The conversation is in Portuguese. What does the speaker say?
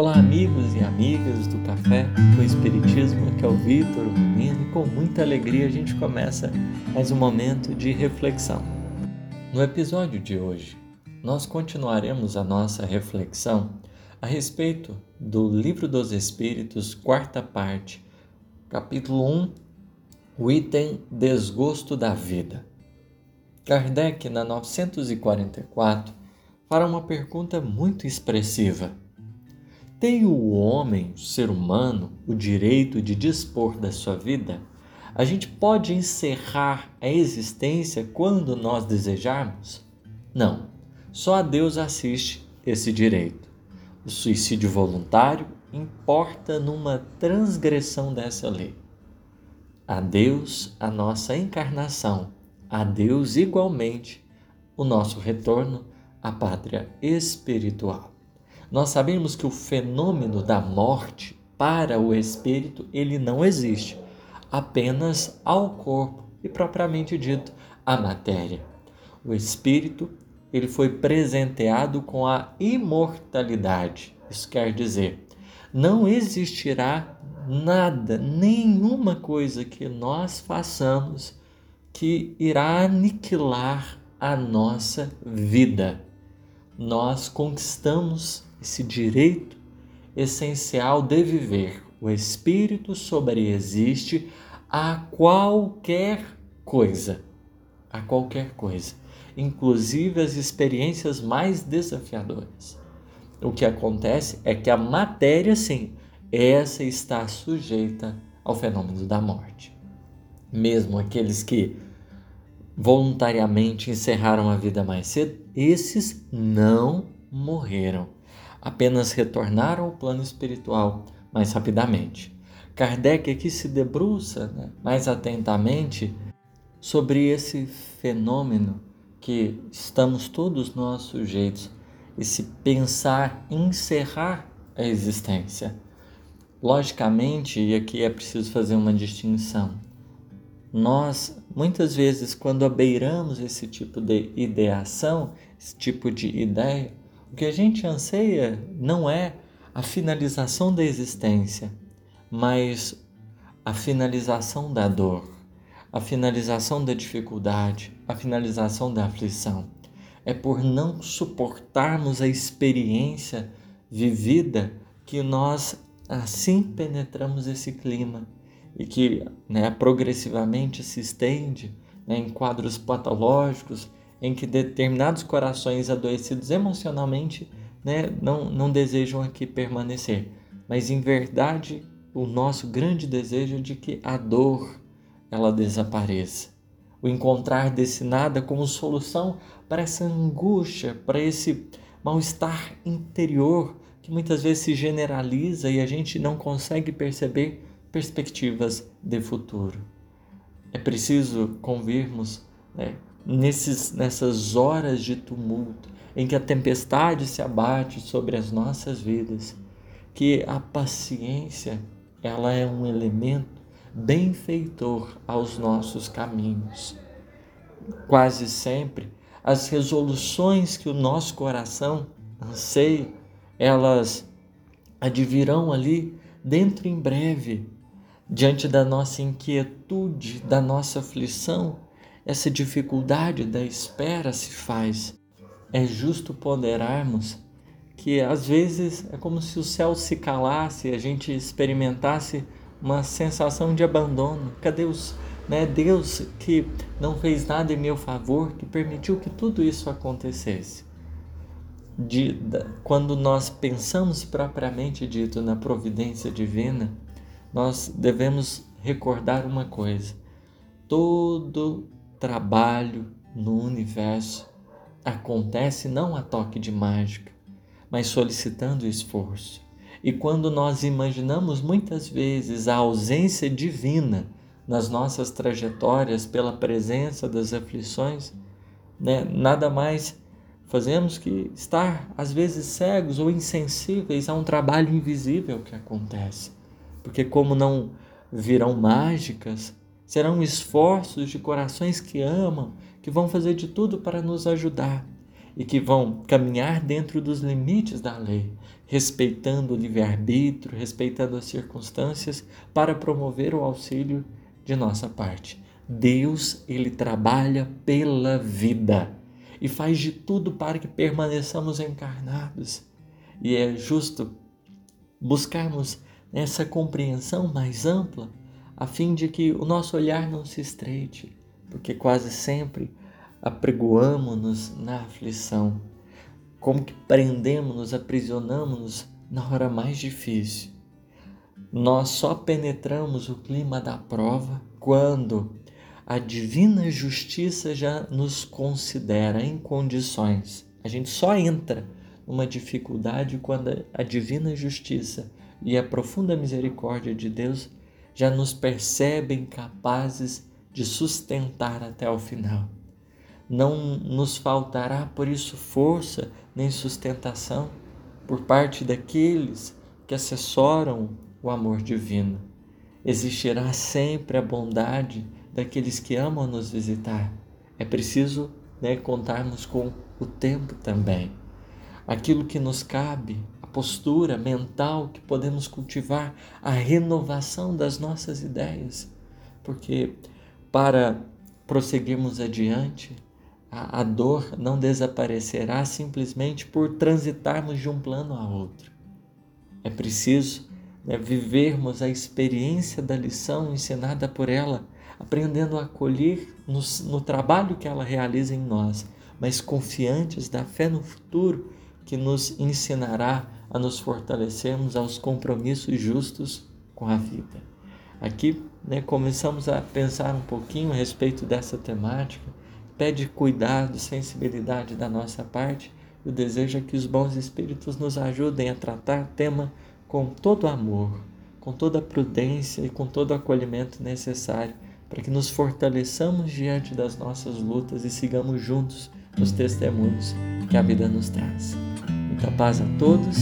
Olá, amigos e amigas do Café com Espiritismo, aqui é o Vitor Menino e com muita alegria a gente começa mais um momento de reflexão. No episódio de hoje, nós continuaremos a nossa reflexão a respeito do Livro dos Espíritos, quarta parte, capítulo 1, o item Desgosto da Vida. Kardec, na 944, fará uma pergunta muito expressiva tem o homem, o ser humano, o direito de dispor da sua vida? A gente pode encerrar a existência quando nós desejarmos? Não. Só a Deus assiste esse direito. O suicídio voluntário importa numa transgressão dessa lei. A Deus a nossa encarnação, a Deus igualmente o nosso retorno à pátria espiritual. Nós sabemos que o fenômeno da morte para o espírito ele não existe, apenas ao corpo e propriamente dito à matéria. O espírito ele foi presenteado com a imortalidade. Isso quer dizer, não existirá nada, nenhuma coisa que nós façamos que irá aniquilar a nossa vida. Nós conquistamos esse direito essencial de viver. O espírito sobreexiste a qualquer coisa, a qualquer coisa, inclusive as experiências mais desafiadoras. O que acontece é que a matéria, sim, essa está sujeita ao fenômeno da morte. Mesmo aqueles que voluntariamente encerraram a vida mais cedo, esses não morreram apenas retornaram ao plano espiritual mais rapidamente. Kardec aqui se debruça né, mais atentamente sobre esse fenômeno que estamos todos nós sujeitos, esse pensar encerrar a existência. Logicamente, e aqui é preciso fazer uma distinção, nós muitas vezes, quando abeiramos esse tipo de ideação, esse tipo de ideia, o que a gente anseia não é a finalização da existência, mas a finalização da dor, a finalização da dificuldade, a finalização da aflição. É por não suportarmos a experiência vivida que nós assim penetramos esse clima e que né, progressivamente se estende né, em quadros patológicos em que determinados corações adoecidos emocionalmente né, não, não desejam aqui permanecer. Mas em verdade, o nosso grande desejo é de que a dor ela desapareça. O encontrar desse nada como solução para essa angústia, para esse mal-estar interior que muitas vezes se generaliza e a gente não consegue perceber perspectivas de futuro. É preciso convirmos né, nesses, nessas horas de tumulto, em que a tempestade se abate sobre as nossas vidas, que a paciência ela é um elemento benfeitor aos nossos caminhos. Quase sempre, as resoluções que o nosso coração anseia, elas advirão ali dentro em breve, diante da nossa inquietude, da nossa aflição, essa dificuldade da espera se faz. É justo ponderarmos que às vezes é como se o céu se calasse e a gente experimentasse uma sensação de abandono. Cadê os, né, Deus que não fez nada em meu favor, que permitiu que tudo isso acontecesse? De, da, quando nós pensamos propriamente dito na providência divina, nós devemos recordar uma coisa: todo trabalho no universo acontece não a toque de mágica, mas solicitando esforço. E quando nós imaginamos muitas vezes a ausência divina nas nossas trajetórias pela presença das aflições, né, nada mais fazemos que estar às vezes cegos ou insensíveis a um trabalho invisível que acontece. Porque como não virão mágicas, serão esforços de corações que amam, que vão fazer de tudo para nos ajudar. e que vão caminhar dentro dos limites da lei, respeitando o livre-arbítrio, respeitando as circunstâncias para promover o auxílio de nossa parte. Deus, ele trabalha pela vida e faz de tudo para que permaneçamos encarnados. E é justo buscarmos essa compreensão mais ampla, a fim de que o nosso olhar não se estreite, porque quase sempre apregoamos-nos na aflição, como que prendemos-nos, aprisionamos-nos na hora mais difícil. Nós só penetramos o clima da prova quando a divina justiça já nos considera em condições. A gente só entra numa dificuldade quando a divina justiça e a profunda misericórdia de Deus já nos percebem capazes de sustentar até o final. Não nos faltará, por isso, força nem sustentação por parte daqueles que assessoram o amor divino. Existirá sempre a bondade daqueles que amam nos visitar. É preciso né, contarmos com o tempo também. Aquilo que nos cabe, postura mental que podemos cultivar, a renovação das nossas ideias. Porque para prosseguirmos adiante, a, a dor não desaparecerá simplesmente por transitarmos de um plano a outro. É preciso né, vivermos a experiência da lição ensinada por ela, aprendendo a acolher no, no trabalho que ela realiza em nós, mas confiantes da fé no futuro que nos ensinará a nos fortalecermos aos compromissos justos com a vida. Aqui né, começamos a pensar um pouquinho a respeito dessa temática, pede cuidado, sensibilidade da nossa parte. O desejo é que os bons espíritos nos ajudem a tratar o tema com todo amor, com toda a prudência e com todo o acolhimento necessário para que nos fortaleçamos diante das nossas lutas e sigamos juntos nos testemunhos que a vida nos traz. Muita paz a todos.